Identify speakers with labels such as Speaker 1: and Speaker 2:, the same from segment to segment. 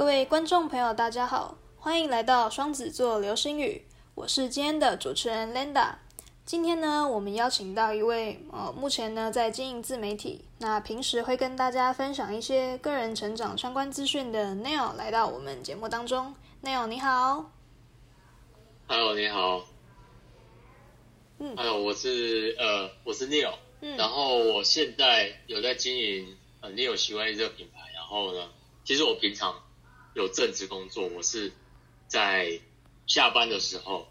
Speaker 1: 各位观众朋友，大家好，欢迎来到双子座流星雨，我是今天的主持人 Linda。今天呢，我们邀请到一位呃，目前呢在经营自媒体，那平时会跟大家分享一些个人成长相关资讯的 Neil 来到我们节目当中。Neil 你好
Speaker 2: ，Hello 你好，
Speaker 1: 嗯
Speaker 2: ，Hello 我是呃我是 Neil，
Speaker 1: 嗯，
Speaker 2: 然后我现在有在经营呃 Neil 习惯这个品牌，然后呢，其实我平常有正职工作，我是在下班的时候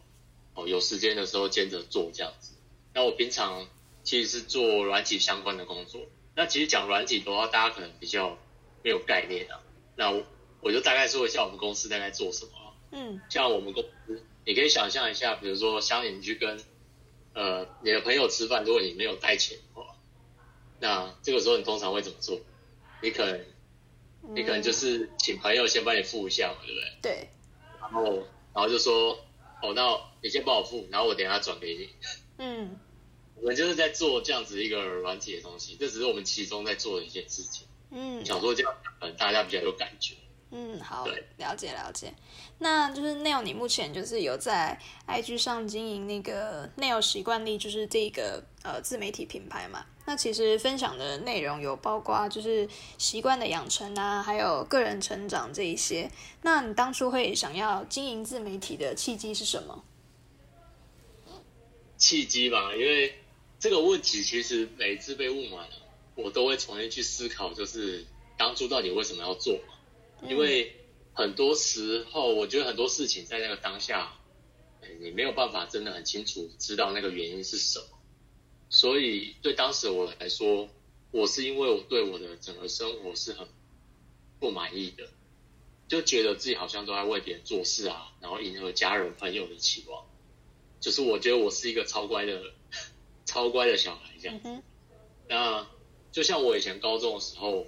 Speaker 2: 哦。有时间的时候兼着做这样子。那我平常其实是做软体相关的工作。那其实讲软体的话，大家可能比较没有概念啊。那我我就大概说一下我们公司大概做什么。
Speaker 1: 嗯，
Speaker 2: 像我们公司，你可以想象一下，比如说像你去跟呃你的朋友吃饭，如果你没有带钱的话，那这个时候你通常会怎么做？你可能你可能就是请朋友先帮你付一下嘛，对不对？
Speaker 1: 对。
Speaker 2: 然后然后就说。哦，那你先帮我付，然后我等下转给你。
Speaker 1: 嗯，
Speaker 2: 我们就是在做这样子一个软体的东西，这只是我们其中在做的一件事情。
Speaker 1: 嗯，
Speaker 2: 想说这样，可能，大家比较有感觉。
Speaker 1: 嗯，好，了解了解。那就是 Nail，你目前就是有在 IG 上经营那个 Nail 习惯力，就是这一个呃自媒体品牌嘛？那其实分享的内容有包括就是习惯的养成啊，还有个人成长这一些。那你当初会想要经营自媒体的契机是什么？
Speaker 2: 契机吧，因为这个问题其实每次被问完，我都会重新去思考，就是当初到底为什么要做？因为很多时候，我觉得很多事情在那个当下，你没有办法真的很清楚知道那个原因是什么。所以对当时我来说，我是因为我对我的整个生活是很不满意的，就觉得自己好像都在为别人做事啊，然后迎合家人朋友的期望。就是我觉得我是一个超乖的、超乖的小孩这样。那就像我以前高中的时候，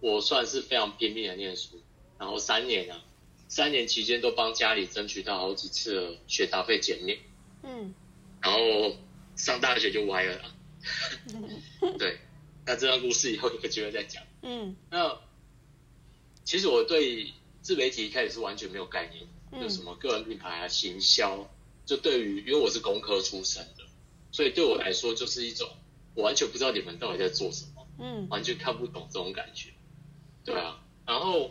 Speaker 2: 我算是非常拼命的念书。然后三年啊，三年期间都帮家里争取到好几次的学杂费减免。
Speaker 1: 嗯，
Speaker 2: 然后上大学就歪了。对，那这段故事以后有机会再讲。
Speaker 1: 嗯，
Speaker 2: 那其实我对自媒体一开始是完全没有概念，就什么个人品牌啊、行销，就对于因为我是工科出身的，所以对我来说就是一种我完全不知道你们到底在做什么，
Speaker 1: 嗯，
Speaker 2: 完全看不懂这种感觉。对啊，然后。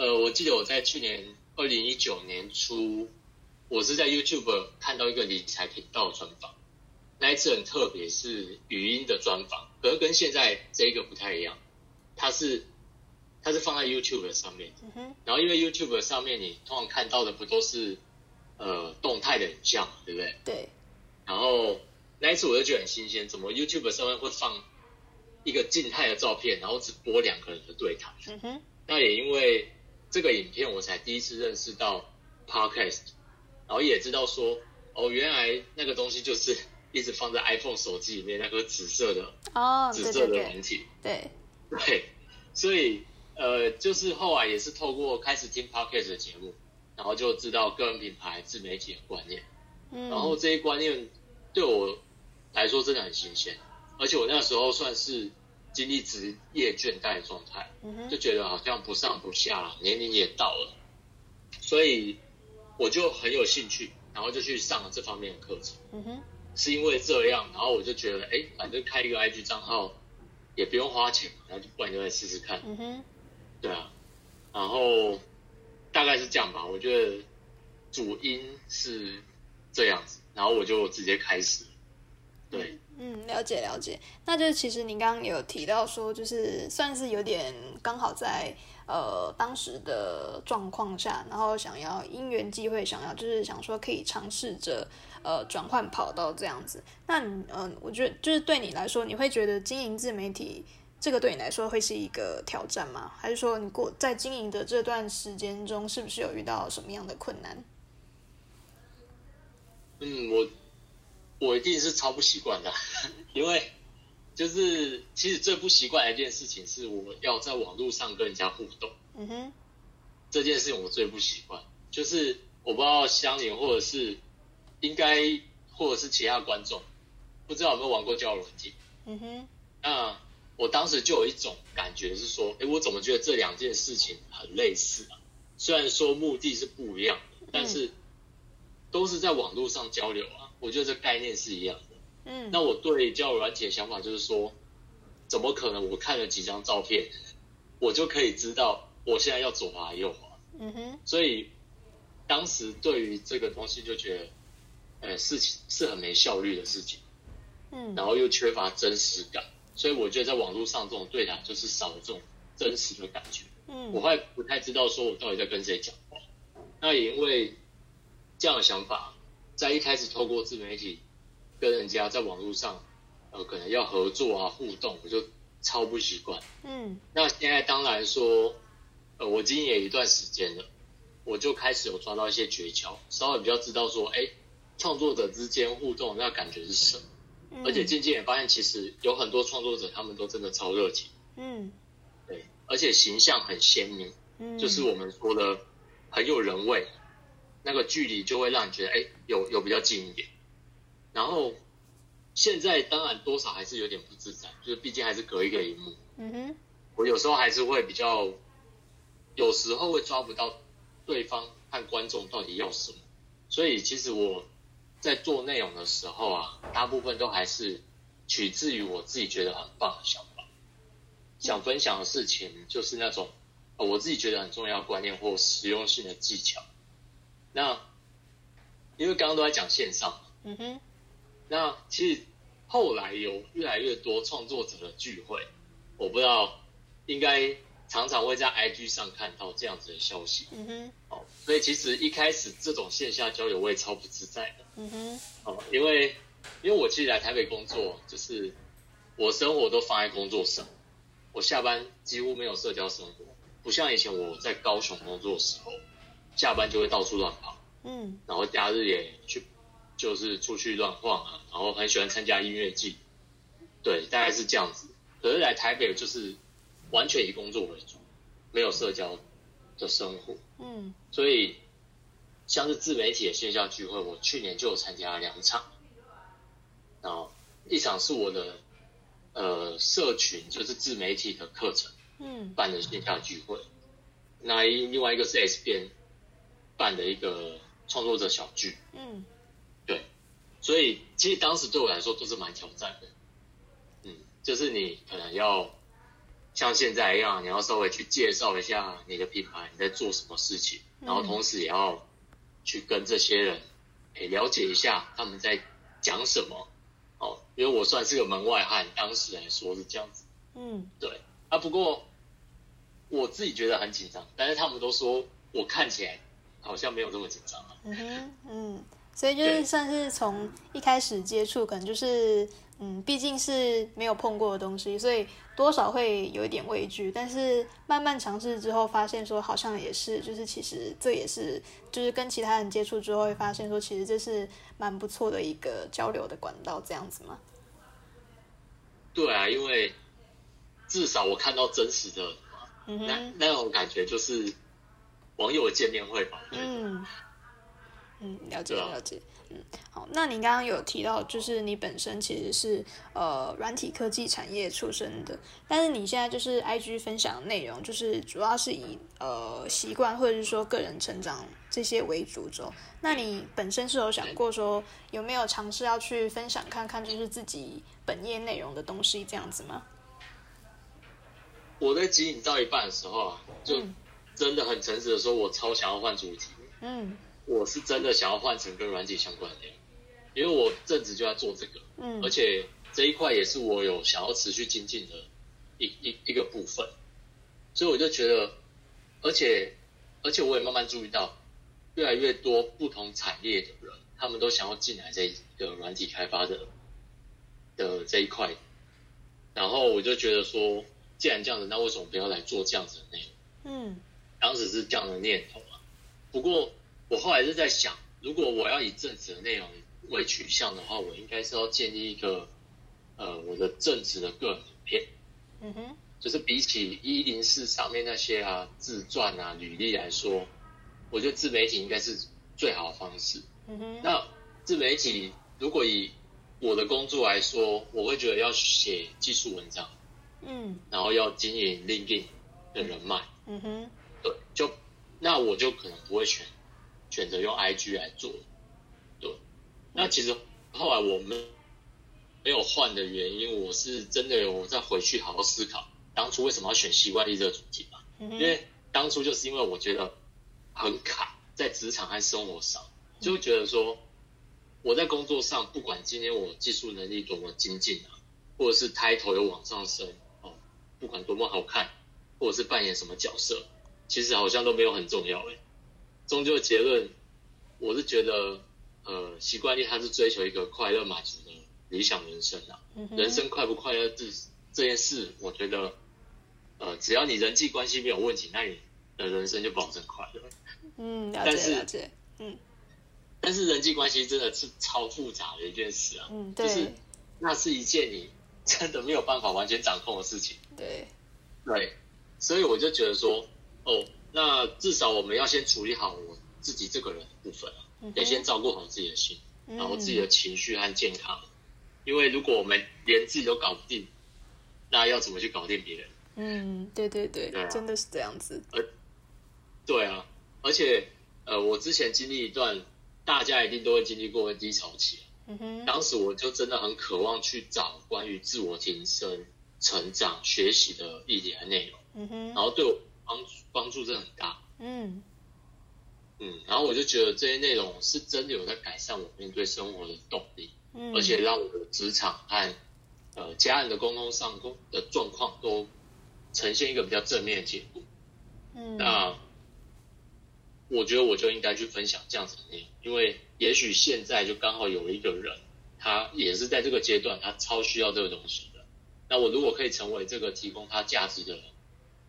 Speaker 2: 呃，我记得我在去年二零一九年初，我是在 YouTube 看到一个理财频道专访，那一次很特别，是语音的专访，可是跟现在这个不太一样，它是它是放在 YouTube 上面，然后因为 YouTube 上面你通常看到的不都是呃动态的影像，对不对？
Speaker 1: 对。
Speaker 2: 然后那一次我就觉得很新鲜，怎么 YouTube 上面会放一个静态的照片，然后只播两个人的对谈？
Speaker 1: 嗯哼。
Speaker 2: 那也因为。这个影片我才第一次认识到 podcast，然后也知道说哦，原来那个东西就是一直放在 iPhone 手机里面那个紫色的
Speaker 1: 哦，
Speaker 2: 紫色的软体，
Speaker 1: 对。
Speaker 2: 对，所以呃，就是后来也是透过开始听 podcast 的节目，然后就知道个人品牌自媒体的观念，
Speaker 1: 嗯，
Speaker 2: 然后这些观念对我来说真的很新鲜，而且我那时候算是。经历职业倦怠状态，就觉得好像不上不下，年龄也到了，所以我就很有兴趣，然后就去上了这方面的课程。
Speaker 1: 嗯哼，
Speaker 2: 是因为这样，然后我就觉得，哎，反正开一个 IG 账号也不用花钱，然后就不然就来试试看。
Speaker 1: 嗯哼，
Speaker 2: 对啊，然后大概是这样吧。我觉得主因是这样子，然后我就直接开始。对。
Speaker 1: 嗯，了解了解。那就是其实您刚刚有提到说，就是算是有点刚好在呃当时的状况下，然后想要因缘机会，想要就是想说可以尝试着呃转换跑道这样子。那你嗯，我觉得就是对你来说，你会觉得经营自媒体这个对你来说会是一个挑战吗？还是说你过在经营的这段时间中，是不是有遇到什么样的困难？
Speaker 2: 嗯，我。我一定是超不习惯的，因为就是其实最不习惯的一件事情是我要在网络上跟人家互动。
Speaker 1: 嗯哼，
Speaker 2: 这件事情我最不习惯，就是我不知道香邻或者是应该或者是其他观众，不知道有没有玩过交友软件。
Speaker 1: 嗯哼，
Speaker 2: 那我当时就有一种感觉是说，哎，我怎么觉得这两件事情很类似啊？虽然说目的是不一样的，但是都是在网络上交流啊。我觉得这概念是一样的。
Speaker 1: 嗯，
Speaker 2: 那我对交友软体的想法就是说，怎么可能我看了几张照片，我就可以知道我现在要左滑右滑？
Speaker 1: 嗯哼，
Speaker 2: 所以当时对于这个东西就觉得，呃，事情是很没效率的事情，
Speaker 1: 嗯
Speaker 2: 然后又缺乏真实感，所以我觉得在网络上这种对谈就是少了这种真实的感觉。
Speaker 1: 嗯
Speaker 2: 我还不太知道说我到底在跟谁讲话。那也因为这样的想法，在一开始透过自媒体跟人家在网络上，呃，可能要合作啊、互动，我就超不习惯。
Speaker 1: 嗯
Speaker 2: 那现在当然说，呃，我经营也一段时间了，我就开始有抓到一些诀窍，稍微比较知道说，哎，创作者之间互动那感觉是什么。
Speaker 1: 嗯，
Speaker 2: 而且渐渐也发现，其实有很多创作者他们都真的超热情，
Speaker 1: 嗯
Speaker 2: 对，而且形象很鲜明。
Speaker 1: 嗯，
Speaker 2: 就是我们说的很有人味，那个距离就会让你觉得哎、有有比较近一点。然后现在当然多少还是有点不自在，就是毕竟还是隔一个荧幕，
Speaker 1: 嗯哼
Speaker 2: 我有时候还是会比较，有时候会抓不到对方和观众到底要什么，所以其实我在做内容的时候啊，大部分都还是取自于我自己觉得很棒的想法，想分享的事情就是那种。呃我自己觉得很重要的观念或实用性的技巧。那因为刚刚都在讲线上嘛，
Speaker 1: 嗯哼
Speaker 2: 那其实后来有越来越多创作者的聚会，我不知道应该常常会在 IG 上看到这样子的消息
Speaker 1: 嗯哼
Speaker 2: 哦。所以其实一开始这种线下交友我也超不自在的
Speaker 1: 嗯哼
Speaker 2: 哦，因为因为我其实来台北工作，就是我生活都放在工作上，我下班几乎没有社交生活。不像以前我在高雄工作的时候，下班就会到处乱跑，
Speaker 1: 嗯。
Speaker 2: 然后假日也去，就是出去乱晃啊，然后很喜欢参加音乐季，对，大概是这样子。可是来台北就是完全以工作为主，没有社交的生活，
Speaker 1: 嗯。
Speaker 2: 所以像是自媒体的线下聚会，我去年就有参加两场，然后一场是我的呃社群，就是自媒体的课程。
Speaker 1: 嗯。
Speaker 2: 办的线下聚会，那另外一个是 S 边办的一个创作者小聚，
Speaker 1: 嗯。
Speaker 2: 对，所以其实当时对我来说都是蛮挑战的，嗯，就是你可能要像现在一样，你要稍微去介绍一下你的品牌，你在做什么事情，然后同时也要去跟这些人诶了解一下他们在讲什么，哦，因为我算是个门外汉，当时来说是这样子。
Speaker 1: 嗯。
Speaker 2: 对啊，不过我自己觉得很紧张，但是他们都说我看起来好像没有这么紧张啊。
Speaker 1: 嗯哼嗯，所以就是算是从一开始接触，可能就是嗯，毕竟是没有碰过的东西，所以多少会有一点畏惧。但是慢慢尝试之后，发现说好像也是，就是其实这也是，就是跟其他人接触之后，会发现说其实这是蛮不错的一个交流的管道，这样子吗？
Speaker 2: 对啊，因为至少我看到真实的那
Speaker 1: 嗯哼，
Speaker 2: 那种感觉，就是网友见面会吧。
Speaker 1: 嗯嗯，了解了解。嗯，好，那你刚刚有提到，就是你本身其实是呃软体科技产业出身的，但是你现在就是 IG 分享的内容，就是主要是以呃习惯或者是说个人成长这些为主轴。那你本身是有想过说有没有尝试要去分享看看，就是自己本业内容的东西这样子吗？
Speaker 2: 我在指引到一半的时候啊，就
Speaker 1: 嗯
Speaker 2: 真的很诚实的说，我超想要换主题，
Speaker 1: 嗯。
Speaker 2: 我是真的想要换成跟软体相关的内容，因为我正职就在做这个。
Speaker 1: 嗯。
Speaker 2: 而且这一块也是我有想要持续精进的一一一个部分，所以我就觉得，而且而且我也慢慢注意到，越来越多不同产业的人，他们都想要进来这一个软体开发的的这一块，然后我就觉得说，既然这样子，那为什么不要来做这样子的内容？
Speaker 1: 嗯
Speaker 2: 当时是这样的念头啊。不过我后来是在想，如果我要以正职的内容为取向的话，我应该是要建立一个呃我的正职的个人影片，
Speaker 1: 嗯哼
Speaker 2: 就是比起一零四上面那些啊自传啊履历来说，我觉得自媒体应该是最好的方式。
Speaker 1: 嗯哼
Speaker 2: 那自媒体如果以我的工作来说，我会觉得要写技术文章，
Speaker 1: 嗯
Speaker 2: 然后要经营 LinkedIn 的人脉，
Speaker 1: 嗯哼，
Speaker 2: 对，就那我就可能不会选选择用 IG 来做，对。那其实后来我们没有换的原因，我是真的有再回去好好思考，当初为什么要选习惯力这个主题嘛？
Speaker 1: 嗯
Speaker 2: 因为当初就是因为我觉得很卡，在职场和生活上，就会觉得说我在工作上，不管今天我技术能力多么精进啊，或者是 title 有往上升哦，不管多么好看，或者是扮演什么角色，其实好像都没有很重要诶。终究结论，我是觉得，呃，习惯力它是追求一个快乐满足的理想人生啊。
Speaker 1: 嗯哼
Speaker 2: 人生快不快乐这这件事，我觉得，呃，只要你人际关系没有问题，那你的人生就保证快乐。
Speaker 1: 嗯，了
Speaker 2: 但是
Speaker 1: 解了解，嗯
Speaker 2: 但是人际关系真的是超复杂的一件事啊，
Speaker 1: 嗯，对
Speaker 2: 就是那是一件你真的没有办法完全掌控的事情。
Speaker 1: 对，
Speaker 2: 对，所以我就觉得说，哦，那至少我们要先处理好我自己这个人的部分啊，
Speaker 1: 嗯
Speaker 2: 得先照顾好自己的心，然后自己的情绪和健康。因为如果我们连自己都搞不定，那要怎么去搞定别人？
Speaker 1: 嗯，对对对
Speaker 2: 对啊，
Speaker 1: 真的是这样子，
Speaker 2: 对啊，而且呃，我之前经历一段，大家一定都会经历过的低潮期啊。
Speaker 1: 嗯，
Speaker 2: 当时我就真的很渴望去找关于自我提升、成长、学习的议题和内容，
Speaker 1: 嗯哼
Speaker 2: 然，后对我帮助帮助真的很大。
Speaker 1: 嗯
Speaker 2: 嗯，然后我就觉得这些内容是真的有在改善我面对生活的动力，
Speaker 1: 嗯，
Speaker 2: 而且让我的职场和呃家人的沟通上工的状况都呈现一个比较正面的结果。
Speaker 1: 嗯，
Speaker 2: 那我觉得我就应该去分享这样子的内容，因为也许现在就刚好有一个人，他也是在这个阶段，他超需要这个东西的。那我如果可以成为这个提供他价值的人，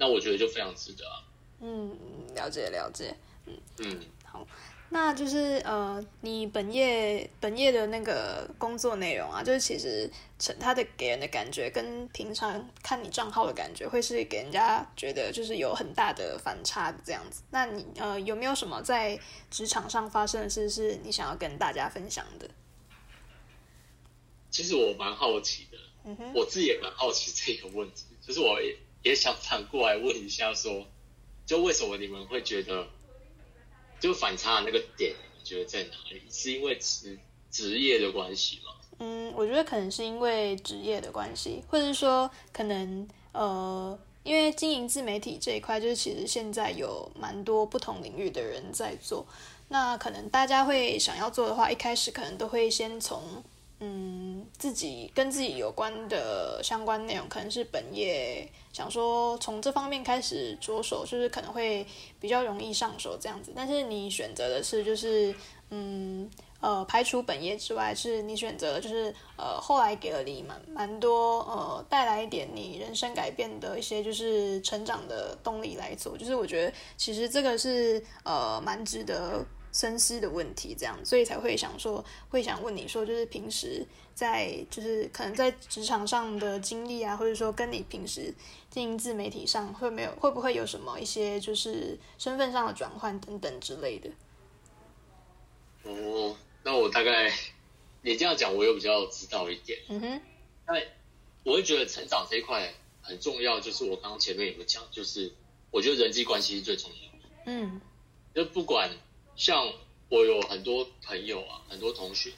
Speaker 2: 那我觉得就非常值得啊。
Speaker 1: 嗯，了解了解。
Speaker 2: 嗯嗯，好，
Speaker 1: 那就是呃，你本业本业的那个工作内容啊，就是其实成它的给人的感觉跟平常看你账号的感觉，会是给人家觉得就是有很大的反差的这样子。那你呃有没有什么在职场上发生的事是你想要跟大家分享的？
Speaker 2: 其实我蛮好奇的，
Speaker 1: 嗯哼，
Speaker 2: 我自己也蛮好奇这个问题，就是我也也想反过来问一下说，就为什么你们会觉得，就反差的那个点，你觉得在哪里？是因为职职业的关系吗？
Speaker 1: 嗯，我觉得可能是因为职业的关系，或者是说可能呃，因为经营自媒体这一块，就是其实现在有蛮多不同领域的人在做。那可能大家会想要做的话，一开始可能都会先从嗯自己跟自己有关的相关内容，可能是本业，想说从这方面开始着手，就是可能会比较容易上手这样子。但是你选择的是就是嗯。呃，排除本业之外，是你选择就是呃，后来给了你蛮蛮多呃，带来一点你人生改变的一些就是成长的动力来做，就是我觉得其实这个是呃蛮值得深思的问题，这样，所以才会想说会想问你说，就是平时在就是可能在职场上的经历啊，或者说跟你平时经营自媒体上会没有会不会有什么一些就是身份上的转换等等之类的。
Speaker 2: 哦，那我大概你这样讲，我又比较知道一点。
Speaker 1: 嗯哼，
Speaker 2: 那我会觉得成长这一块很重要，就是我刚刚前面有讲，就是我觉得人际关系是最重要的。
Speaker 1: 嗯
Speaker 2: 就不管像我有很多朋友啊，很多同学，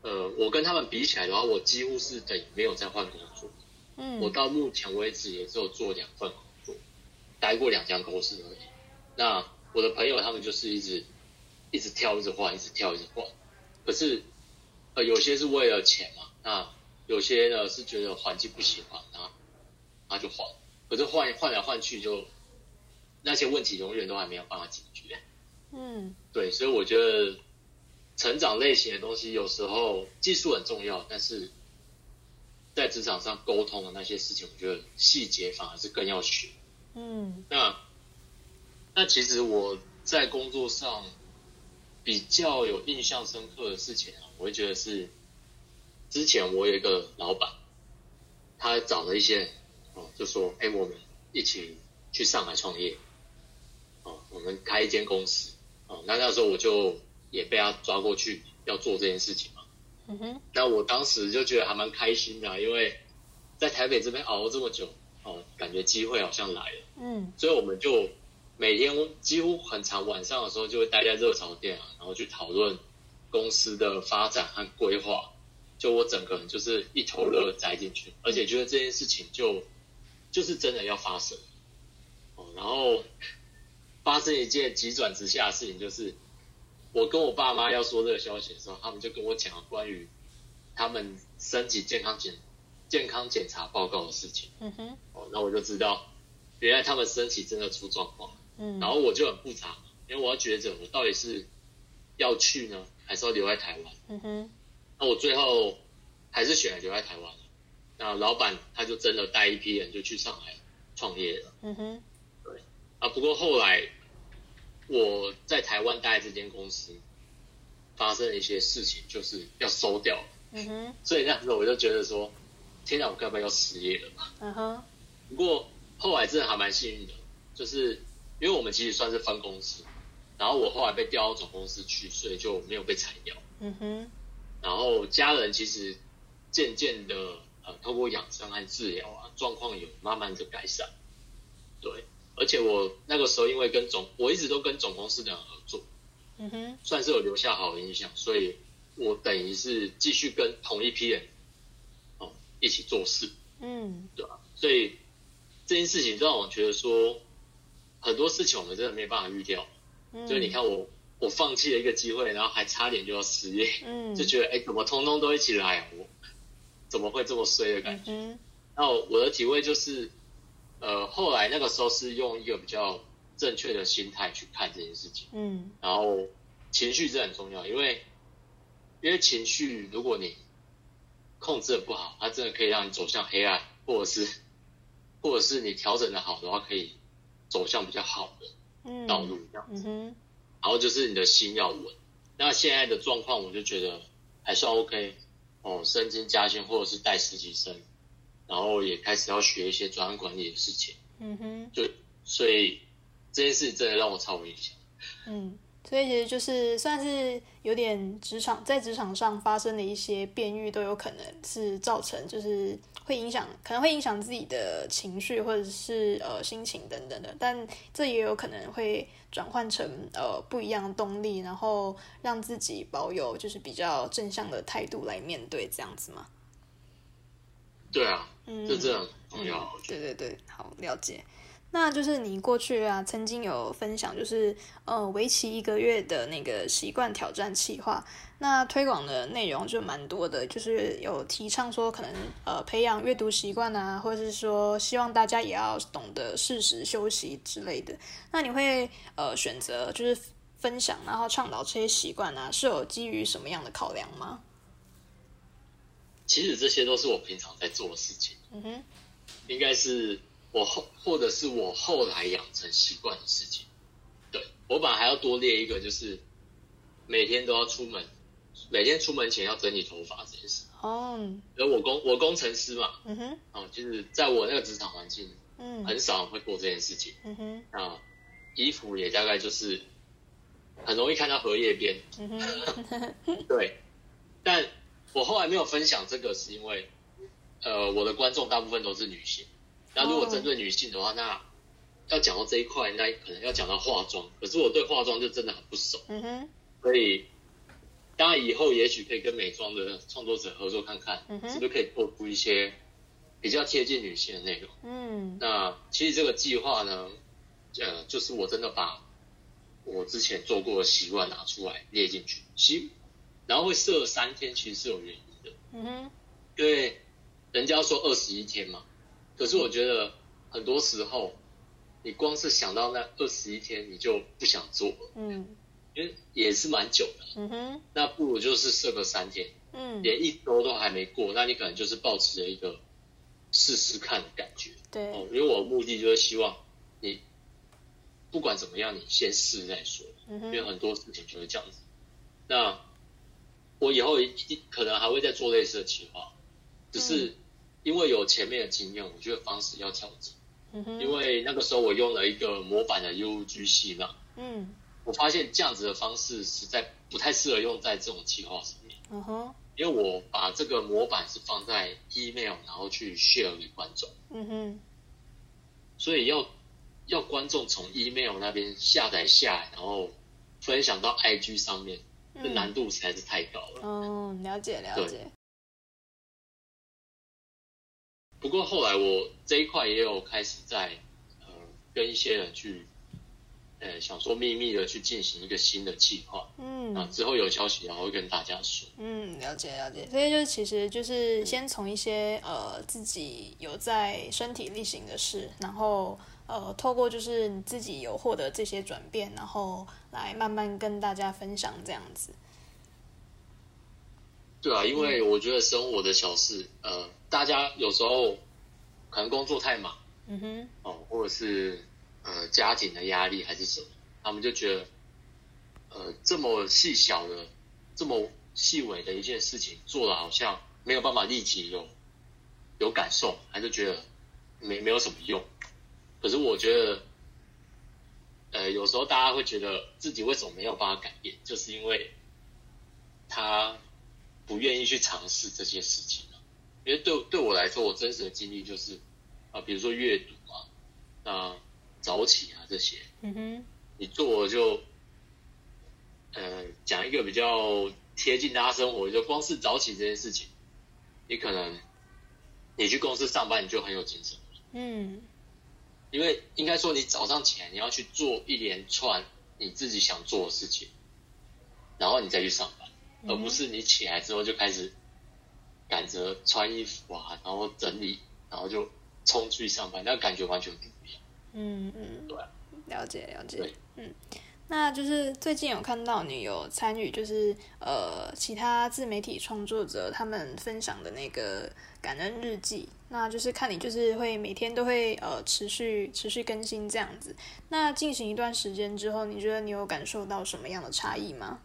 Speaker 2: 呃，我跟他们比起来的话，我几乎是等于没有在换工作。
Speaker 1: 嗯，
Speaker 2: 我到目前为止也只有做两份工作，待过两家公司而已。那我的朋友他们就是一直一直跳，一直换，一直跳，一直换。可是呃，有些是为了钱嘛，那有些呢是觉得环境不喜欢，那那就换。可是换换来换去就那些问题永远都还没有办法解决。
Speaker 1: 嗯
Speaker 2: 对，所以我觉得成长类型的东西有时候技术很重要，但是在职场上沟通的那些事情，我觉得细节反而是更要学。
Speaker 1: 嗯
Speaker 2: 那那其实我在工作上比较有印象深刻的事情啊，我会觉得是之前我有一个老板，他找了一些人哦，就说：“哎，我们一起去上海创业，哦，我们开一间公司。”哦，那那时候我就也被他抓过去要做这件事情嘛。
Speaker 1: 嗯哼，
Speaker 2: 那我当时就觉得还蛮开心的啊、因为在台北这边熬了这么久，哦，感觉机会好像来了，
Speaker 1: 嗯
Speaker 2: 所以我们就每天几乎很长晚上的时候就会待在热潮店啊，然后去讨论公司的发展和规划。就我整个人就是一头热栽进去，而且觉得这件事情就就是真的要发生。哦，然后发生一件急转直下的事情，就是我跟我爸妈要说这个消息的时候，他们就跟我讲了关于他们身体健康检健康检查报告的事情。
Speaker 1: 嗯哼
Speaker 2: 哦，那我就知道原来他们身体真的出状况，
Speaker 1: 嗯，
Speaker 2: 然后我就很复杂，因为我要抉择我到底是要去呢，还是要留在台湾。
Speaker 1: 嗯哼
Speaker 2: 那我最后还是选了留在台湾。那老板他就真的带一批人就去上海创业了。
Speaker 1: 嗯哼
Speaker 2: 啊，不过后来我在台湾待这间公司发生了一些事情，就是要收掉了，
Speaker 1: 嗯哼
Speaker 2: 所以那时候我就觉得说，天哪，我该不会要失业了吧？
Speaker 1: 嗯哼
Speaker 2: 不过后来真的还蛮幸运的，就是因为我们其实算是分公司，然后我后来被调到总公司去，所以就没有被裁掉。
Speaker 1: 嗯哼
Speaker 2: 然后家人其实渐渐的呃，透过养生和治疗啊，状况有慢慢的改善。对，而且我那个时候因为跟总，我一直都跟总公司的人合作，
Speaker 1: 嗯哼
Speaker 2: 算是有留下好的印象，所以我等于是继续跟同一批人哦一起做事，
Speaker 1: 嗯
Speaker 2: 对吧？所以这件事情让我觉得说，很多事情我们真的没办法预料。
Speaker 1: 嗯，
Speaker 2: 就是你看我，我放弃了一个机会，然后还差点就要失业，
Speaker 1: 嗯
Speaker 2: 就觉得哎，怎么通通都一起来啊？我怎么会这么衰的感觉？那我我的体会就是，呃，后来那个时候是用一个比较正确的心态去看这件事情，
Speaker 1: 嗯。
Speaker 2: 然后情绪是很重要，因为因为情绪如果你控制的不好，它真的可以让你走向黑暗，或者是或者是你调整的好的话，可以走向比较好的
Speaker 1: 嗯。
Speaker 2: 道路这样。
Speaker 1: 嗯哼。
Speaker 2: 然后就是你的心要稳。那现在的状况，我就觉得还算 OK 哦，升职加薪或者是带实习生，然后也开始要学一些专案管理的事情，
Speaker 1: 嗯哼
Speaker 2: 就所以这件事真的让我超有影响。
Speaker 1: 嗯，所以其实就是算是有点职场在职场上发生的一些变异，都有可能是造成就是会影响，可能会影响自己的情绪或者是呃心情等等的，但这也有可能会转换成呃不一样的动力，然后让自己保有就是比较正向的态度来面对这样子嘛。
Speaker 2: 对啊，
Speaker 1: 嗯，
Speaker 2: 这真的很重要。我觉得
Speaker 1: 对对对，好了解。那就是你过去啊，曾经有分享，就是呃，为期一个月的那个习惯挑战计划。那推广的内容就蛮多的，就是有提倡说，可能呃培养阅读习惯啊，或者是说希望大家也要懂得适时休息之类的。那你会呃选择就是分享，然后倡导这些习惯啊，是有基于什么样的考量吗？
Speaker 2: 其实这些都是我平常在做的事情，
Speaker 1: 嗯哼，
Speaker 2: 应该是我后或者是我后来养成习惯的事情。对我本来还要多列一个，就是每天都要出门，每天出门前要整理头发这件事。
Speaker 1: 哦，
Speaker 2: 因为我工我工程师嘛，
Speaker 1: 嗯哼，
Speaker 2: 哦，就是在我那个职场环境，
Speaker 1: 嗯
Speaker 2: 很少人会做这件事情。
Speaker 1: 嗯哼，
Speaker 2: 啊衣服也大概就是很容易看到荷叶边，
Speaker 1: 嗯哼，
Speaker 2: 对。但我后来没有分享这个，是因为呃，我的观众大部分都是女性。那如果针对女性的话，那要讲到这一块，那可能要讲到化妆。可是我对化妆就真的很不熟，
Speaker 1: 嗯哼，
Speaker 2: 所以当然以后也许可以跟美妆的创作者合作看看，
Speaker 1: 嗯
Speaker 2: 是不是可以做出一些比较贴近女性的内容。
Speaker 1: 嗯
Speaker 2: 那其实这个计划呢，呃，就是我真的把我之前做过的习惯拿出来列进去，其然后会设三天，其实是有原因的，
Speaker 1: 嗯哼，
Speaker 2: 因为人家说二十一天嘛，可是我觉得很多时候你光是想到那二十一天，你就不想做了，
Speaker 1: 嗯
Speaker 2: 因为也是蛮久的，
Speaker 1: 嗯哼，
Speaker 2: 那不如就是设个三天，
Speaker 1: 嗯，
Speaker 2: 连一周都还没过，那你可能就是保持了一个试试看的感觉。
Speaker 1: 对，
Speaker 2: 哦，因为我的目的就是希望你不管怎么样，你先试再说，
Speaker 1: 嗯
Speaker 2: 因为，很多事情就是这样子。那我以后一定可能还会再做类似的企划，只是因为有前面的经验，我觉得方式要调整。
Speaker 1: 嗯哼，
Speaker 2: 因为那个时候我用了一个模板的 UG 系嘛，
Speaker 1: 嗯
Speaker 2: 我发现这样子的方式实在不太适合用在这种企划上面。
Speaker 1: 嗯哼，
Speaker 2: 因为我把这个模板是放在 email，然后去 share 给观众，
Speaker 1: 嗯哼，
Speaker 2: 所以要要观众从 email 那边下载下来，然后分享到 IG 上面，这难度实在是太高了。
Speaker 1: 哦，了解了
Speaker 2: 对
Speaker 1: 解，
Speaker 2: 不过后来我这一块也有开始在呃跟一些人去，呃想说秘密的去进行一个新的计划，
Speaker 1: 嗯
Speaker 2: 啊之后有消息然后会跟大家说。
Speaker 1: 嗯，了解了解，所以就是其实就是先从一些呃自己有在身体力行的事，然后呃透过就是你自己有获得这些转变，然后来慢慢跟大家分享这样子。
Speaker 2: 对啊，因为我觉得生活的小事，呃，大家有时候可能工作太忙
Speaker 1: 嗯哼，
Speaker 2: 哦，或者是呃家庭的压力还是什么，他们就觉得呃这么细小的、这么细微的一件事情做了，好像没有办法立即有有感受，还是觉得没没有什么用。可是我觉得，呃，有时候大家会觉得自己为什么没有办法改变，就是因为他不愿意去尝试这些事情啊。因为对对我来说，我真实的经历就是啊、比如说阅读啊，那早起啊这些，
Speaker 1: 嗯哼，
Speaker 2: 你做了就，呃，讲一个比较贴近大家生活，就光是早起这件事情，你可能你去公司上班你就很有精神。
Speaker 1: 嗯
Speaker 2: 因为应该说，你早上起来你要去做一连串你自己想做的事情，然后你再去上班，
Speaker 1: 嗯
Speaker 2: 而不是你起来之后就开始赶着穿衣服啊，然后整理，然后就冲出去上班，那感觉完全不一样。
Speaker 1: 嗯嗯，
Speaker 2: 对啊
Speaker 1: 了解了解，嗯，那就是最近有看到你有参与，就是呃其他自媒体创作者他们分享的那个感恩日记，那就是看你就是会每天都会呃持续持续更新这样子。那进行一段时间之后，你觉得你有感受到什么样的差异吗？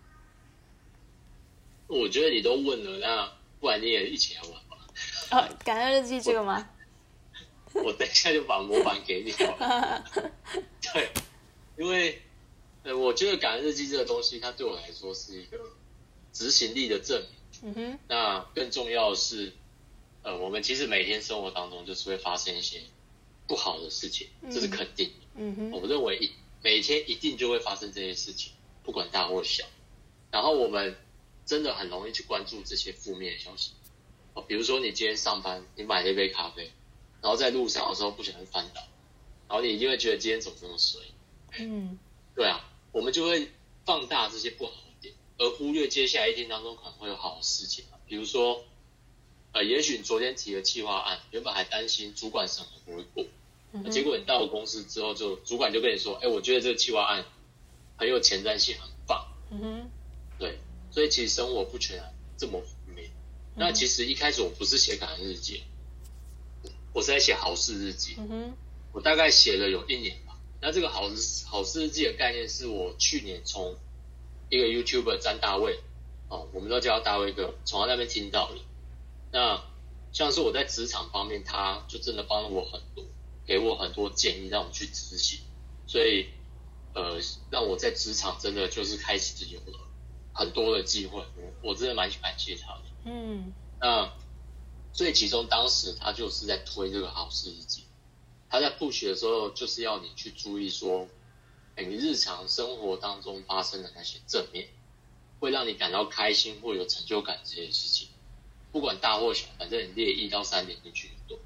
Speaker 2: 我觉得你都问了，那不然你也一起来玩吧。
Speaker 1: 哦，感恩日记这个吗？
Speaker 2: 我等一下就把模板给你好了。对，因为呃，我觉得感恩日记这个东西，它对我来说是一个执行力的证明。
Speaker 1: 嗯哼，
Speaker 2: 那更重要的是，呃，我们其实每天生活当中就是会发生一些不好的事情，这是肯定的。
Speaker 1: 嗯哼，
Speaker 2: 我认为一每天一定就会发生这些事情，不管大或小。然后我们真的很容易去关注这些负面的消息。哦，比如说你今天上班，你买了一杯咖啡，然后在路上的时候不小心翻倒，然后你一定会觉得今天怎么这么衰？
Speaker 1: 嗯
Speaker 2: 对啊，我们就会放大这些不好的点，而忽略接下来一天当中可能会有好的事情啊。比如说，呃，也许你昨天提的计划案，原本还担心主管审核不会过，
Speaker 1: 嗯
Speaker 2: 结果你到了公司之后就，主管就跟你说，哎，我觉得这个计划案很有前瞻性，很棒。
Speaker 1: 嗯哼，
Speaker 2: 对，所以其实生活不全然这么负面。那其实一开始我不是写感恩日记，我是在写好事日记。
Speaker 1: 嗯哼，
Speaker 2: 我大概写了有一年吧。那这个好事好事日记的概念是我去年从一个 YouTuber 詹大卫，哦，我们都叫他大卫哥，从他那边听到的。那像是我在职场方面，他就真的帮了我很多，给我很多建议让我去执行，所以呃，让我在职场真的就是开始有了很多的机会，我我真的蛮感谢他的。
Speaker 1: 嗯
Speaker 2: 那所以其中当时他就是在推这个好事日记，他在 push 的时候就是要你去注意说，哎，你日常生活当中发生的那些正面，会让你感到开心或有成就感这些事情，不管大或小，反正你列一到三点进去就对。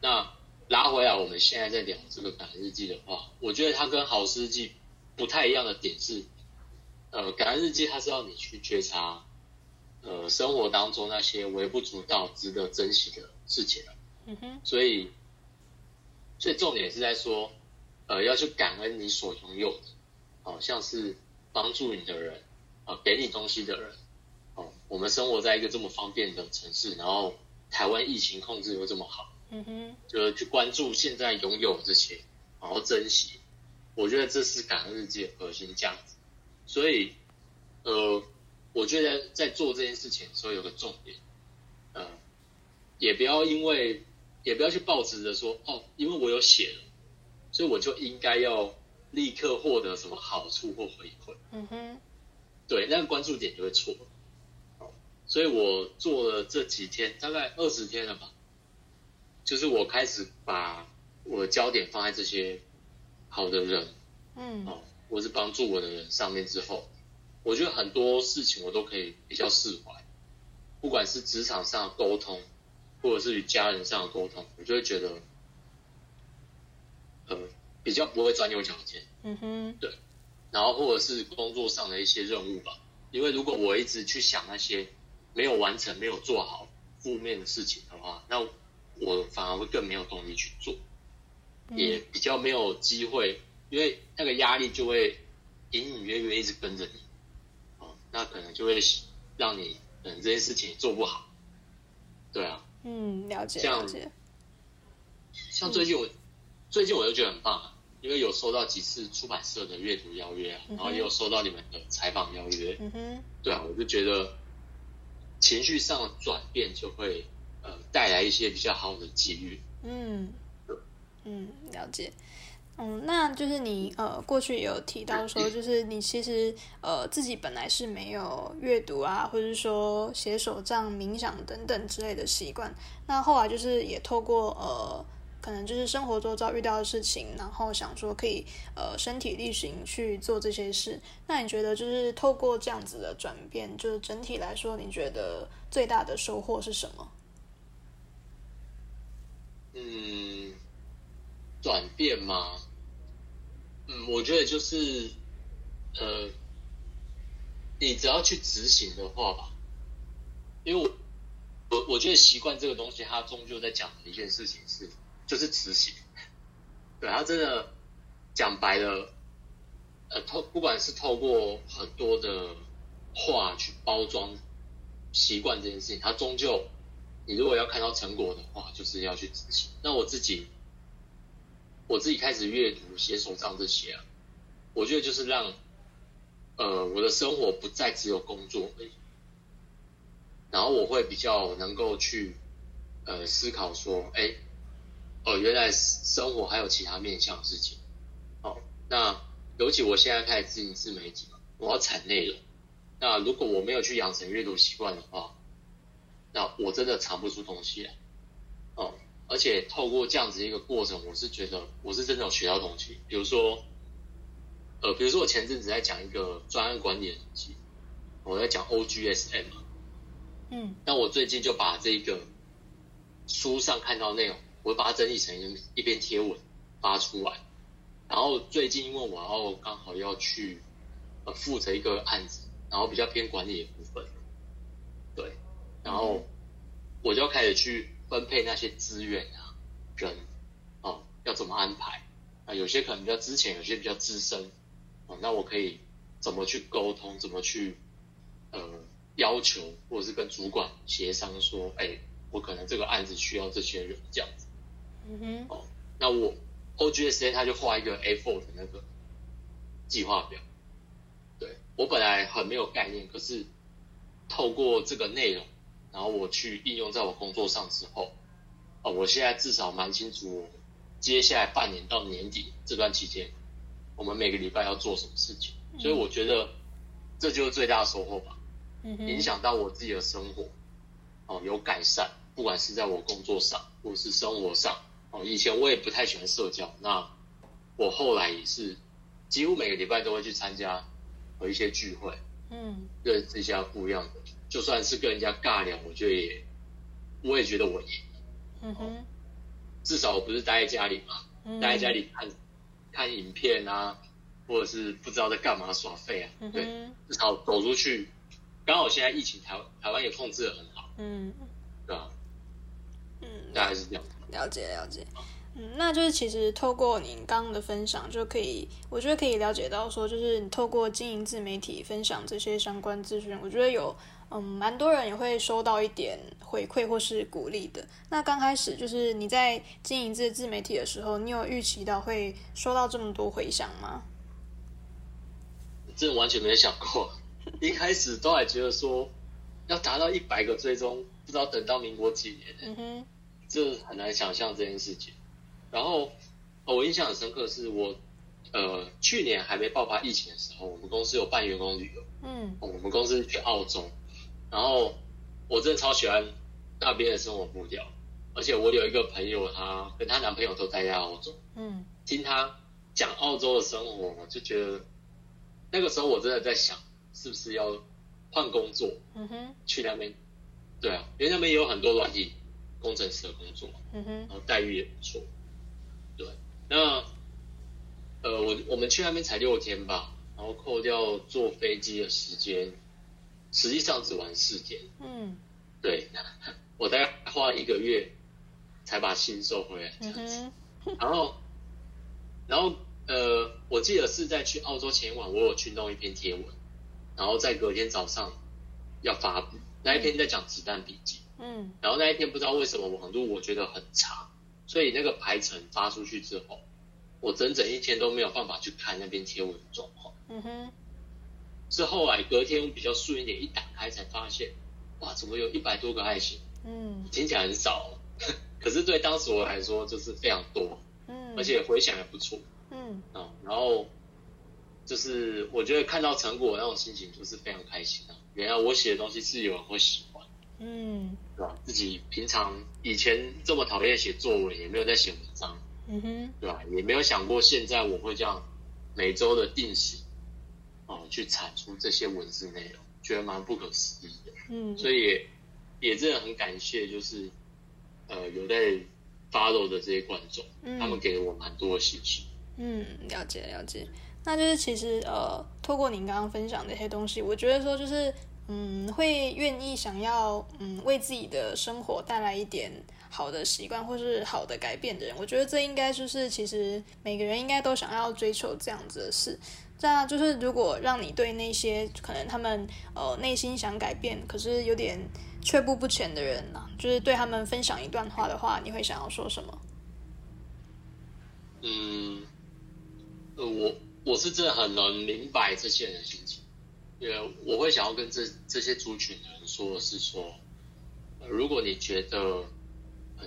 Speaker 2: 那拉回来我们现在在聊这个感恩日记的话，我觉得它跟好事日记不太一样的点是，呃，感恩日记它是要你去觉察。呃，生活当中那些微不足道、值得珍惜的事情啊
Speaker 1: 嗯哼，
Speaker 2: 所以，所以重点是在说，呃，要去感恩你所拥有的，哦，像是帮助你的人，啊、给你东西的人，哦，我们生活在一个这么方便的城市，然后台湾疫情控制又这么好，
Speaker 1: 嗯哼，
Speaker 2: 就是去关注现在拥有这些，然后珍惜，我觉得这是感恩日记的核心价值。所以，呃，我觉得在做这件事情的时候有个重点，呃，也不要因为，也不要去抱持着说，哦，因为我有写了，所以我就应该要立刻获得什么好处或回馈。
Speaker 1: 嗯哼，
Speaker 2: 对，那个关注点就会错。哦，所以我做了这几天，大概二十天了吧，就是我开始把我的焦点放在这些好的人，
Speaker 1: 嗯
Speaker 2: 哦，或是帮助我的人上面之后，我觉得很多事情我都可以比较释怀，不管是职场上的沟通，或者是与家人上的沟通，我就会觉得，呃，比较不会钻牛角尖。
Speaker 1: 嗯哼，对
Speaker 2: 然后或者是工作上的一些任务吧。因为如果我一直去想那些没有完成、没有做好负面的事情的话，那我反而会更没有动力去做，也比较没有机会，因为那个压力就会隐隐约约一直跟着你，哦，那可能就会让你可能这件事情做不好。对啊，
Speaker 1: 嗯，了解了解，
Speaker 2: 像最近我、最近我就觉得很棒啊，因为有收到几次出版社的阅读邀约啊，
Speaker 1: 嗯
Speaker 2: 然后也有收到你们的采访邀约，
Speaker 1: 嗯哼，
Speaker 2: 对啊，我就觉得情绪上的转变就会呃带来一些比较好的机遇。
Speaker 1: 嗯，嗯，了解。嗯，那就是你呃过去有提到说，就是你其实呃自己本来是没有阅读啊，或者是说写手账、冥想等等之类的习惯。那后来就是也透过呃可能就是生活中遭遇到的事情，然后想说可以呃身体力行去做这些事。那你觉得就是透过这样子的转变，就是整体来说，你觉得最大的收获是什么？
Speaker 2: 嗯，转变吗？嗯，我觉得就是呃，你只要去执行的话吧，因为我我我觉得习惯这个东西，它终究在讲的一件事情是，就是执行。对，他真的讲白了，呃，透不管是透过很多的话去包装习惯这件事情，他终究你如果要看到成果的话，就是要去执行。那我自己，我自己开始阅读、写手账这些啊，我觉得就是让，呃，我的生活不再只有工作而已，然后我会比较能够去，呃，思考说，哎，哦，原来生活还有其他面向的事情。哦，那尤其我现在开始经营自媒体，我要产内容。那如果我没有去养成阅读习惯的话，那我真的藏不出东西来，哦，而且透过这样子一个过程，我是觉得我是真的有学到东西。比如说，呃，比如说我前阵子在讲一个专案管理的东西，我在讲 OGSM，
Speaker 1: 嗯
Speaker 2: 那我最近就把这个书上看到内容，我会把它整理成一篇贴文发出来。然后最近因为我要刚好要去呃负责一个案子，然后比较偏管理的部分，对，然后我就开始去分配那些资源啊，人哦要怎么安排啊？有些可能比较之前，有些比较资深啊，那我可以怎么去沟通，怎么去呃要求，或者是跟主管协商说，哎，我可能这个案子需要这些人这样子。
Speaker 1: 嗯哼，哦
Speaker 2: 那我 OGSA 他就画一个 A4 的那个计划表。对我本来很没有概念，可是透过这个内容，然后我去应用在我工作上之后，哦，我现在至少蛮清楚我接下来半年到年底这段期间，我们每个礼拜要做什么事情。所以我觉得这就是最大的收获吧，
Speaker 1: 嗯哼，
Speaker 2: 影响到我自己的生活，哦，有改善，不管是在我工作上或是生活上。哦，以前我也不太喜欢社交，那我后来也是几乎每个礼拜都会去参加和一些聚会，
Speaker 1: 嗯
Speaker 2: 认识一下不一样的。就算是跟人家尬聊，我觉得也，我也觉得我赢，
Speaker 1: 嗯哼，
Speaker 2: 至少我不是待在家里嘛，
Speaker 1: 嗯
Speaker 2: 待在家里看看影片啊，或者是不知道在干嘛耍废啊，对，至少走出去。刚好现在疫情台台湾也控制的很好，
Speaker 1: 嗯
Speaker 2: 对吧、
Speaker 1: 嗯，
Speaker 2: 大概是这样。
Speaker 1: 了解了解，嗯，那就是其实透过你刚刚的分享，就可以，我觉得可以了解到说，就是你透过经营自媒体分享这些相关资讯，我觉得有，嗯，蛮多人也会收到一点回馈或是鼓励的。那刚开始就是你在经营这自媒体的时候，你有预期到会收到这么多回响吗？
Speaker 2: 这完全没想过，一开始都还觉得说要达到一百个追踪，不知道等到民国几年，
Speaker 1: 嗯哼，
Speaker 2: 这很难想象这件事情。然后、哦我印象很深刻是我，呃，去年还没爆发疫情的时候，我们公司有办员工旅游，
Speaker 1: 嗯。
Speaker 2: 哦我们公司去澳洲，然后我真的超喜欢那边的生活步调，而且我有一个朋友，她跟她男朋友都待在澳洲，
Speaker 1: 嗯。
Speaker 2: 听她讲澳洲的生活，我就觉得那个时候我真的在想，是不是要换工作
Speaker 1: 嗯哼。
Speaker 2: 去那边？对啊，因为那边也有很多软体工程师的工作，
Speaker 1: 嗯哼
Speaker 2: 然后待遇也不错。对，那呃，我我们去那边才六天吧，然后扣掉坐飞机的时间，实际上只玩四天。
Speaker 1: 嗯
Speaker 2: 对，我大概花了一个月才把心收回来这
Speaker 1: 嗯
Speaker 2: 样子。
Speaker 1: 哼
Speaker 2: 然后，然后呃，我记得是在去澳洲前一晚，我有去弄一篇贴文，然后在隔天早上要发布那一篇在讲子弹笔记。
Speaker 1: 嗯
Speaker 2: 然后那一天不知道为什么网络我觉得很差，所以那个排程发出去之后，我整整一天都没有办法去看那边贴文的状况。
Speaker 1: 嗯哼
Speaker 2: 是后来隔天比较顺一点，一打开才发现，哇，怎么有一百多个爱心？
Speaker 1: 嗯
Speaker 2: 听起来很少，可是对当时我来说就是非常多，
Speaker 1: 嗯，
Speaker 2: 而且回响也不错
Speaker 1: 嗯
Speaker 2: 啊、然后就是我觉得看到成果那种心情就是非常开心啊。原来我写的东西是有人会喜欢。
Speaker 1: 嗯
Speaker 2: 对吧？自己平常以前这么讨厌写作文，也没有在写文章，
Speaker 1: 嗯哼
Speaker 2: 对吧？也没有想过现在我会这样每周的定时哦去产出这些文字内容，觉得蛮不可思议的。
Speaker 1: 嗯
Speaker 2: 所以也也真的很感谢，就是呃有在 follow 的这些观众，
Speaker 1: 嗯
Speaker 2: 他们给了我蛮多的信息。
Speaker 1: 嗯，了解了解。那就是其实呃，透过您刚刚分享的一些东西，我觉得说就是嗯，会愿意想要嗯为自己的生活带来一点好的习惯或是好的改变的人，我觉得这应该就是其实每个人应该都想要追求这样子的事。那就是如果让你对那些可能他们呃内心想改变，可是有点却步不前的人呢、就是对他们分享一段话的话，你会想要说什么？
Speaker 2: 嗯，呃，我我是真的很能明白这些人心情，因为我会想要跟这这些族群的人说的是说，如果你觉得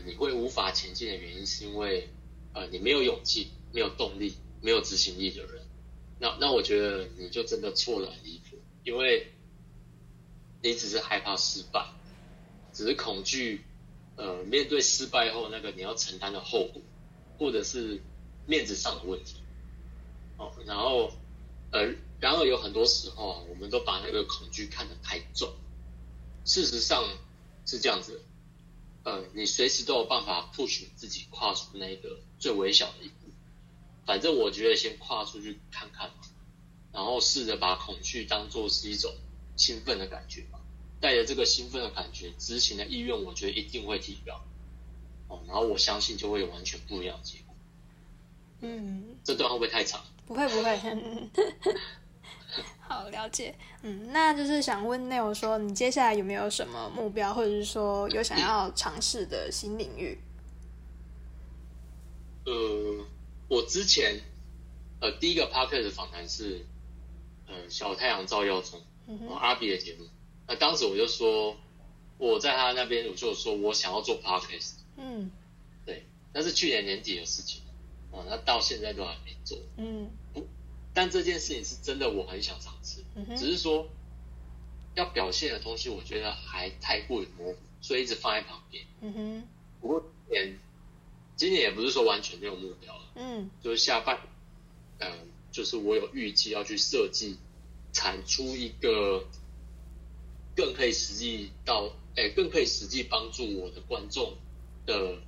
Speaker 2: 你会无法前进的原因是因为呃你没有勇气、没有动力、没有执行力的人，那那我觉得你就真的错了很离谱，因为你只是害怕失败，只是恐惧呃面对失败后那个你要承担的后果，或者是面子上的问题。哦，然后呃，然而有很多时候啊，我们都把那个恐惧看得太重。事实上是这样子，呃，你随时都有办法 push 自己跨出那个最微小的一步。反正我觉得先跨出去看看嘛，然后试着把恐惧当做是一种兴奋的感觉吧。带着这个兴奋的感觉，执行的意愿，我觉得一定会提高。哦，然后我相信就会有完全不一样的结果。
Speaker 1: 嗯，
Speaker 2: 这段会不会太长？
Speaker 1: 不会不会，好了解。嗯，那就是想问 Neil 说，你接下来有没有什么目标，或者是说有想要尝试的新领域？
Speaker 2: 呃，我之前呃第一个 p o d c a s t 访谈是呃小太阳照耀中，
Speaker 1: 嗯
Speaker 2: 阿比的节目。那当时我就说我在他那边，我就说我想要做 podcast，
Speaker 1: 嗯
Speaker 2: 对，那是去年年底的事情，哦，那到现在都还没做。
Speaker 1: 嗯
Speaker 2: 但这件事情是真的，我很想尝试，只是说要表现的东西，我觉得还太过于模糊，所以一直放在旁边。
Speaker 1: 嗯哼
Speaker 2: 不过今年，今年也不是说完全没有目标了。
Speaker 1: 嗯
Speaker 2: 就是下半，嗯、就是我有预计要去设计，产出一个更可以实际到，哎、更可以实际帮助我的观众的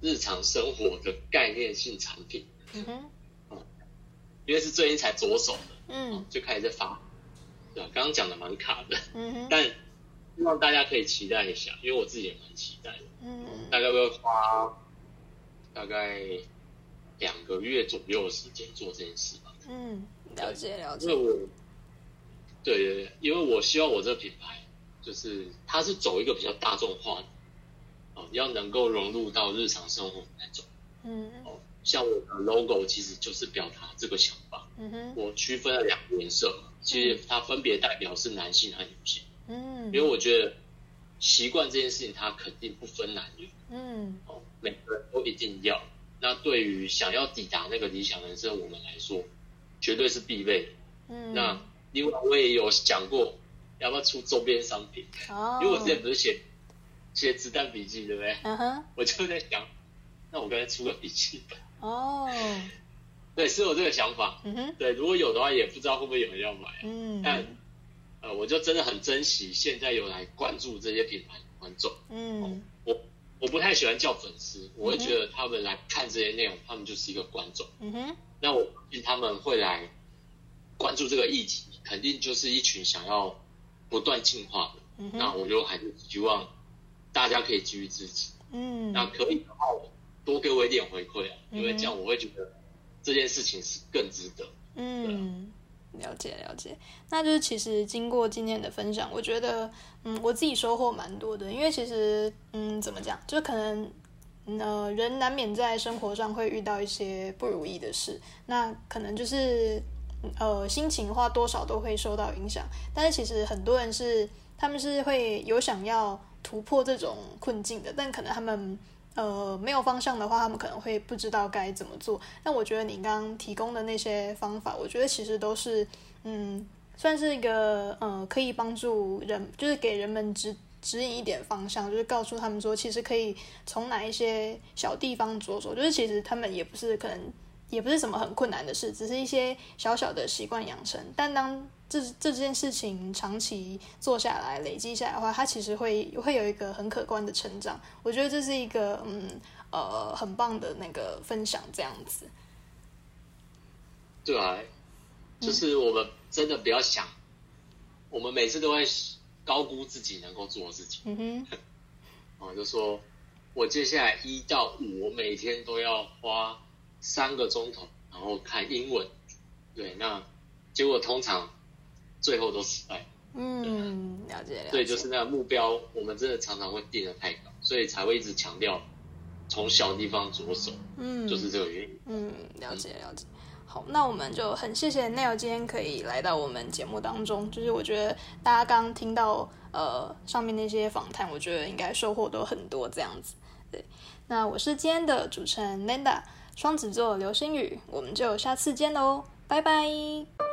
Speaker 2: 日常生活的概念性产品，
Speaker 1: 嗯哼
Speaker 2: 因为是最近才着手的，
Speaker 1: 嗯
Speaker 2: 就开始在发，对吧？刚刚讲的蛮卡的，
Speaker 1: 嗯哼
Speaker 2: 但希望大家可以期待一下，因为我自己也蛮期待的，
Speaker 1: 嗯
Speaker 2: 大概会花大概两个月左右的时间做这件事吧。
Speaker 1: 嗯，了解了解
Speaker 2: 因为。我，对对对，因为我希望我这个品牌就是它是走一个比较大众化的，哦，要能够融入到日常生活的那种。
Speaker 1: 嗯
Speaker 2: 哦，像我的 logo 其实就是表达这个想法。
Speaker 1: 嗯哼
Speaker 2: 我区分了两个颜色，其实它分别代表是男性和女性，
Speaker 1: 嗯
Speaker 2: 因为我觉得习惯这件事情它肯定不分男女
Speaker 1: 嗯
Speaker 2: 哦，每个人都一定要。那对于想要抵达那个理想人生，我们来说绝对是必备的。
Speaker 1: 嗯
Speaker 2: 那另外我也有讲过，要不要出周边商品？
Speaker 1: 哦，
Speaker 2: 因为我之前不是写写子弹笔记，对不对？
Speaker 1: 嗯哼，
Speaker 2: 我就在想，那我干脆出个笔记本。
Speaker 1: 哦，
Speaker 2: 对，是有这个想法。
Speaker 1: 嗯哼，
Speaker 2: 对，如果有的话，也不知道会不会有人要买。
Speaker 1: 嗯，
Speaker 2: 但呃，我就真的很珍惜现在有来关注这些品牌的观众。
Speaker 1: 嗯
Speaker 2: 我我不太喜欢叫粉丝，我会觉得他们来看这些内容，他们就是一个观众。
Speaker 1: 嗯哼，
Speaker 2: 那我他们会来关注这个议题，肯定就是一群想要不断进化的。
Speaker 1: 嗯哼，
Speaker 2: 那我就还是希望大家可以继续支持。
Speaker 1: 嗯，
Speaker 2: 那可以的话，多给我一点回馈啊，
Speaker 1: 嗯
Speaker 2: 因为这样我会觉得这件事情是更值得。
Speaker 1: 嗯，了解了解。那就是其实经过今天的分享，我觉得，嗯，我自己收获蛮多的。因为其实，嗯，怎么讲，就可能，嗯呃，人难免在生活上会遇到一些不如意的事，那可能就是，呃，心情的话多少都会受到影响。但是其实很多人是，他们是会有想要突破这种困境的，但可能他们。呃，没有方向的话，他们可能会不知道该怎么做。那我觉得你刚刚提供的那些方法，我觉得其实都是，嗯，算是一个呃，可以帮助人，就是给人们指指引一点方向，就是告诉他们说，其实可以从哪一些小地方着手，就是其实他们也不是可能也不是什么很困难的事，只是一些小小的习惯养成。但当这这件事情长期做下来、累积下来的话，它其实会会有一个很可观的成长。我觉得这是一个嗯呃很棒的那个分享，这样子。
Speaker 2: 对啊，就是我们真的不要想，我们每次都会高估自己能够做的事情。
Speaker 1: 嗯哼，
Speaker 2: 哦，就说我接下来一到五，我每天都要花三个钟头，然后看英文。对，那结果通常最后都失败。
Speaker 1: 嗯，了解了解。
Speaker 2: 对，就是那个目标，我们真的常常会定的太高，所以才会一直强调从小地方着手，
Speaker 1: 嗯，
Speaker 2: 就是这个原因。
Speaker 1: 嗯，了解了解。好，那我们就很谢谢 Neil 今天可以来到我们节目当中。就是我觉得大家刚刚听到呃上面那些访谈，我觉得应该收获都很多这样子。对，那我是今天的主持人 Linda，双子座流星雨，我们就下次见喽，拜拜。